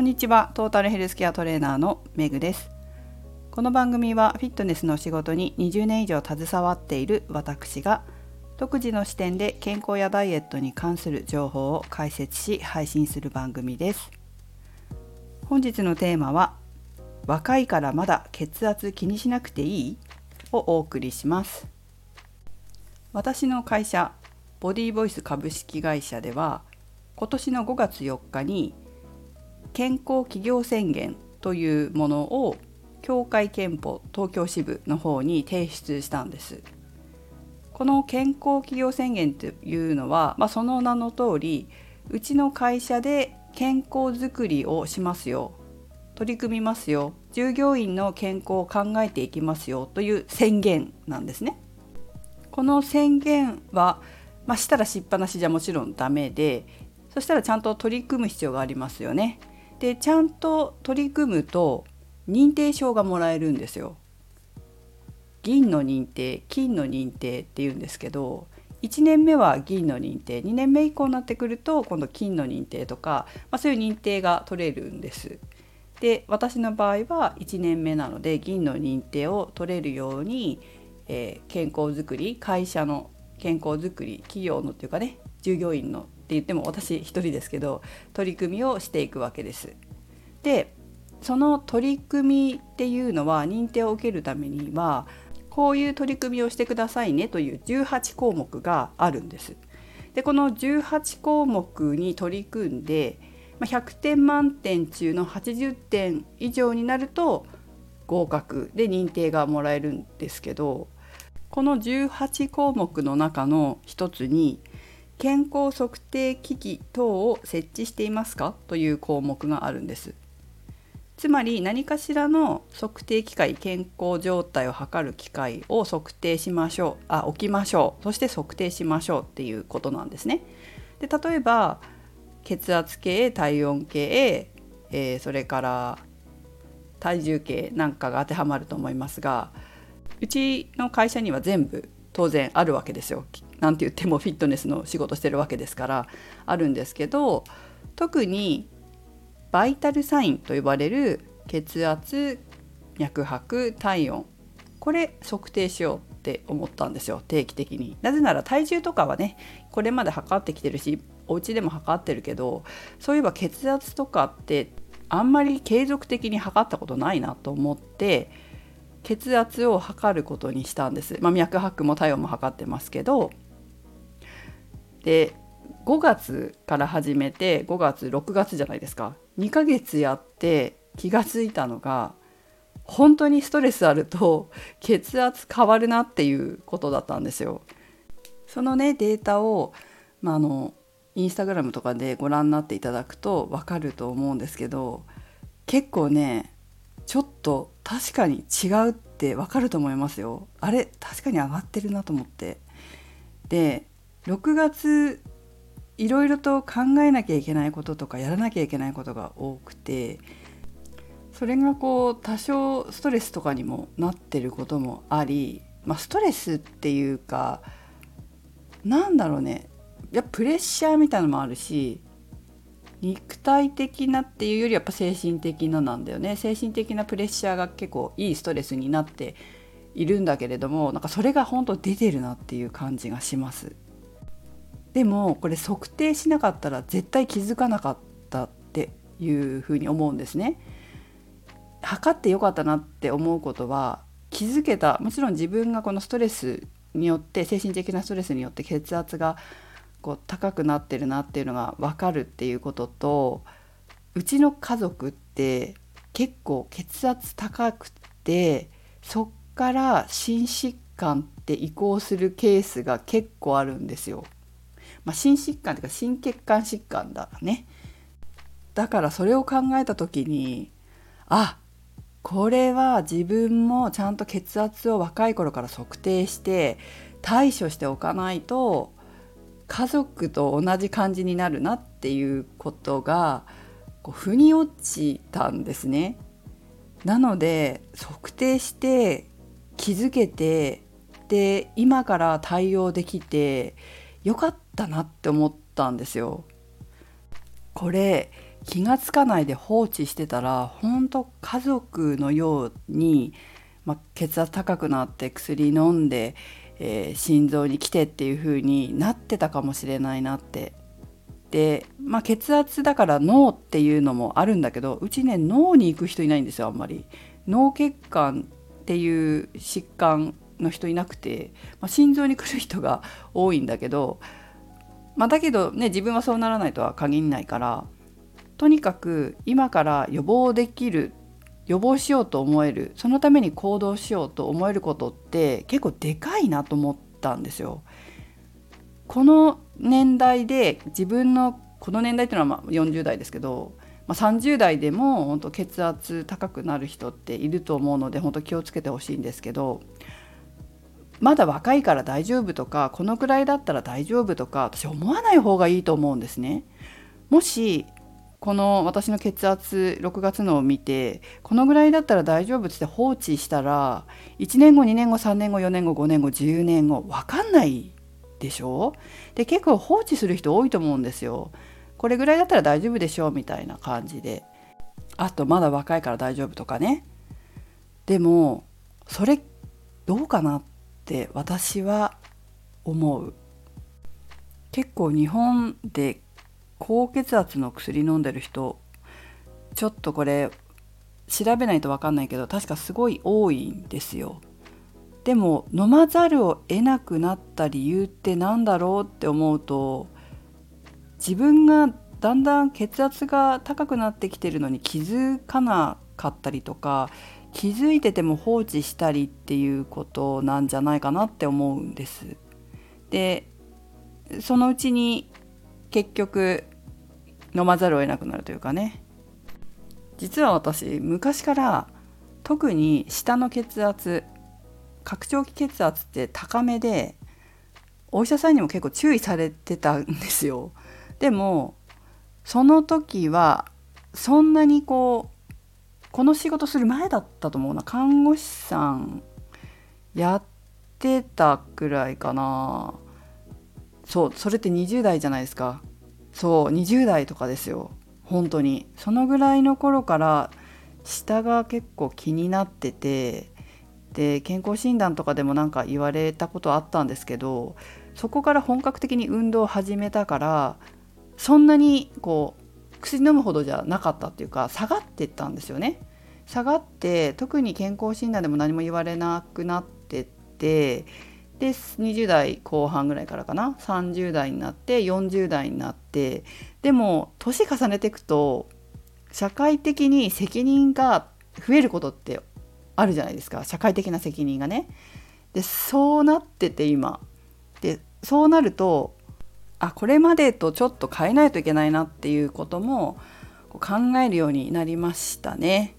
こんにちは。トータルヘルスケアトレーナーのメグです。この番組はフィットネスの仕事に20年以上携わっている私が独自の視点で健康やダイエットに関する情報を解説し配信する番組です。本日のテーマは若いからまだ血圧気にしなくていい？をお送りします。私の会社ボディーボイス株式会社では今年の5月4日に健康企業宣言というものを協会憲法東京支部の方に提出したんです。この健康企業宣言というのは、まあ、その名の通りうちの会社で健康づくりをしますよ取り組みますよ従業員の健康を考えていきますよという宣言なんですね。この宣言は、まあ、したらしっぱなしじゃもちろんダメでそしたらちゃんと取り組む必要がありますよね。でちゃんと取り組むと認定証がもらえるんですよ。銀の認定金の認定っていうんですけど1年目は銀の認定2年目以降になってくると今度金の認定とか、まあ、そういう認定が取れるんです。で私の場合は1年目なので銀の認定を取れるように、えー、健康づくり会社の健康づくり企業のっていうかね従業員の言っても私一人ですけど取り組みをしていくわけです。でその取り組みっていうのは認定を受けるためにはこういう取り組みをしてくださいねという18項目があるんです。でこの18項目に取り組んで100点満点中の80点以上になると合格で認定がもらえるんですけどこの18項目の中の一つに健康測定機器等を設置していますか？という項目があるんです。つまり何かしらの測定機械健康状態を測る機械を測定しましょう。あ置きましょう。そして測定しましょうっていうことなんですね。で例えば血圧計体温計、えー、それから体重計なんかが当てはまると思いますがうちの会社には全部当然あるわけですよ。なんて言ってもフィットネスの仕事してるわけですから。あるんですけど特にバイタルサインと呼ばれる血圧脈拍体温。これ測定しようって思ったんですよ。定期的に。なぜなら体重とかはねこれまで測ってきてるしお家でも測ってるけどそういえば血圧とかってあんまり継続的に測ったことないなと思って血圧を測ることにしたんです、まあ、脈拍も体温も測ってますけど。で5月から始めて5月6月じゃないですか。2ヶ月やって気が付いたのが本当にストレスあると血圧変わるなっていうことだったんですよ。そのねデータを、まあ、あのインスタグラムとかでご覧になっていただくと分かると思うんですけど結構ねちょっと確かに違うって分かると思いますよ。あれ確かに上がってるなと思って。で6月いろいろと考えなきゃいけないこととかやらなきゃいけないことが多くてそれがこう多少ストレスとかにもなってることもあり、まあ、ストレスっていうかなんだろうねやっぱプレッシャーみたいなのもあるし肉体的なっていうよりやっぱ精神的ななんだよね精神的なプレッシャーが結構いいストレスになっているんだけれどもなんかそれが本当出てるなっていう感じがします。でもこれ測定しなかったら絶対気づかなかったっていうふうに思うんですね。測ってよかったなって思うことは気づけたもちろん自分がこのストレスによって精神的なストレスによって血圧がこう高くなってるなっていうのが分かるっていうこととうちの家族って結構血圧高くてそっから心疾患って移行するケースが結構あるんですよ。まあ、心疾患というか心血管疾患だねだからそれを考えた時にあこれは自分もちゃんと血圧を若い頃から測定して対処しておかないと家族と同じ感じになるなっていうことがこう腑に落ちたんですね。なので測定して気づけてで今から対応できてよかったなって思ったんですよ。これ気が付かないで放置してたら本当家族のように、まあ、血圧高くなって薬飲んで、えー、心臓に来てっていう風になってたかもしれないなってで、まあ、血圧だから脳っていうのもあるんだけどうちね脳に行く人いないんですよあんまり。脳血管っていう疾患の人いなくて、まあ、心臓に来る人が多いんだけど、まあ、だけどね自分はそうならないとは限らないからとにかく今から予防できる予防しようと思えるそのために行動しようと思えることって結構でかいなと思ったんですよ。この年代で自分のこの年代っていうのはま40代ですけど、まあ、30代でも本当血圧高くなる人っていると思うので本当気をつけてほしいんですけどまだ若いから大丈夫とかこのくらいだったら大丈夫とか私思わない方がいいと思うんですね。もしこの私の血圧6月のを見てこのぐらいだったら大丈夫って放置したら1年後2年後3年後4年後5年後10年後分かんないでしょ？で結構放置する人多いと思うんですよ。これぐらいだったら大丈夫でしょ？うみたいな感じで。あとまだ若いから大丈夫とかね。でもそれどうかなって私は思う。結構日本で高血圧の薬飲んでる人ちょっとこれ調べないと分かんないけど確かすごい多いんですよ。でも飲まざるを得なくなった理由って何だろうって思うと自分がだんだん血圧が高くなってきてるのに気づかなかったりとか気づいてても放置したりっていうことなんじゃないかなって思うんです。でそのうちに結局飲まざるを得なくなるというかね。実は私昔から特に下の血圧拡張器血圧って高めでお医者さんにも結構注意されてたんですよ。でもその時はそんなにこうこの仕事する前だったと思うな。看護師さんやってたくらいかな。そうそれって20代じゃないですか。そう20代とかですよ本当にそのぐらいの頃から下が結構気になっててで健康診断とかでもなんか言われたことあったんですけどそこから本格的に運動を始めたからそんなにこう薬飲むほどじゃなかったっていうか下がってったんですよね。下がって特に健康診断でも何も言われなくなってってで20代後半ぐらいからかな？30代になって40代になってでも年重ねていくと社会的に責任が増えることってあるじゃないですか社会的な責任がね。でそうなってて今でそうなるとあこれまでとちょっと変えないといけないなっていうことも考えるようになりましたね。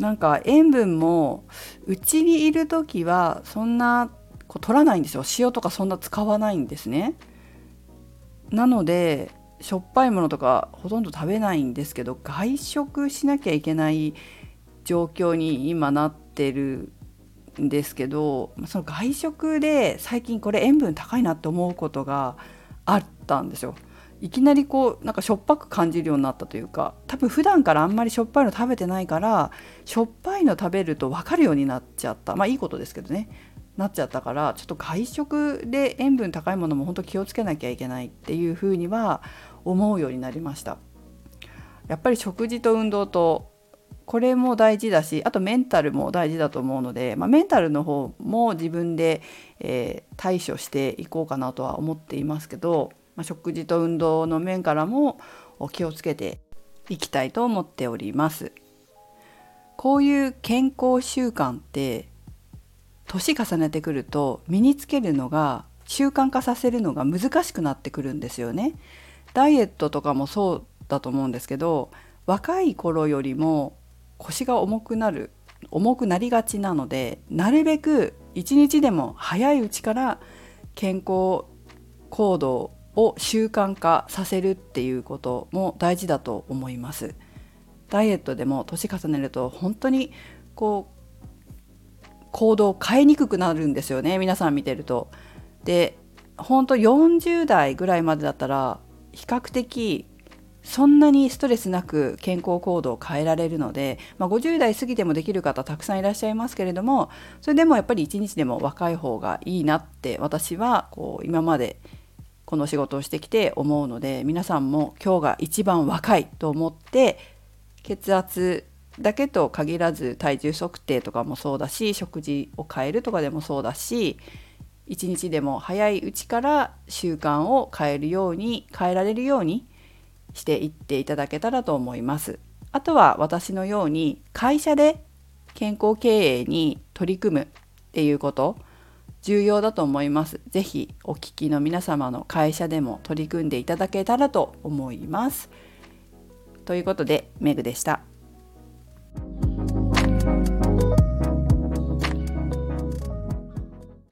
なんか塩分もうちにいる時はそんなこう取らないんですよ。塩とかそんな使わないんですね。なのでしょっぱいものとかほとんど食べないんですけど外食しなきゃいけない状況に今なってるんですけどその外食で最近これ塩分高いなって思うことがあったんですよ。いきなりこうなんかしょっぱく感じるようになったというか多分普段からあんまりしょっぱいの食べてないからしょっぱいの食べると分かるようになっちゃった。まあいいことですけどね。なっちゃったからちょっと外食で塩分高いものも本当気をつけなきゃいけないっていうふうには思うようになりましたやっぱり食事と運動とこれも大事だしあとメンタルも大事だと思うので、まあ、メンタルの方も自分で、えー、対処していこうかなとは思っていますけど、まあ、食事と運動の面からも気をつけていきたいと思っております。こういう健康習慣って年重ねてくると身につけるのが習慣化させるのが難しくなってくるんですよね。ダイエットとかもそうだと思うんですけど若い頃よりも腰が重くなる重くなりがちなのでなるべく一日でも早いうちから健康行動を習慣化させるっていうことも大事だと思います。ダイエットでも年重ねると本当にこう行動を変えにくくなるんですよね皆さん見てると。で本当40代ぐらいまでだったら比較的そんなにストレスなく健康行動を変えられるので、まあ、50代過ぎてもできる方たくさんいらっしゃいますけれどもそれでもやっぱり一日でも若い方がいいなって私はこう今までこの仕事をしてきて思うので皆さんも今日が一番若いと思って血圧だけと限らず体重測定とかもそうだし食事を変えるとかでもそうだし一日でも早いうちから習慣を変えるように変えられるようにしていっていただけたらと思います。あとは私のように会社で健康経営に取り組むっていうこと重要だと思います。ぜひお聞きの皆様の会社でも取り組んでいただけたらと思います。ということでメグでした。you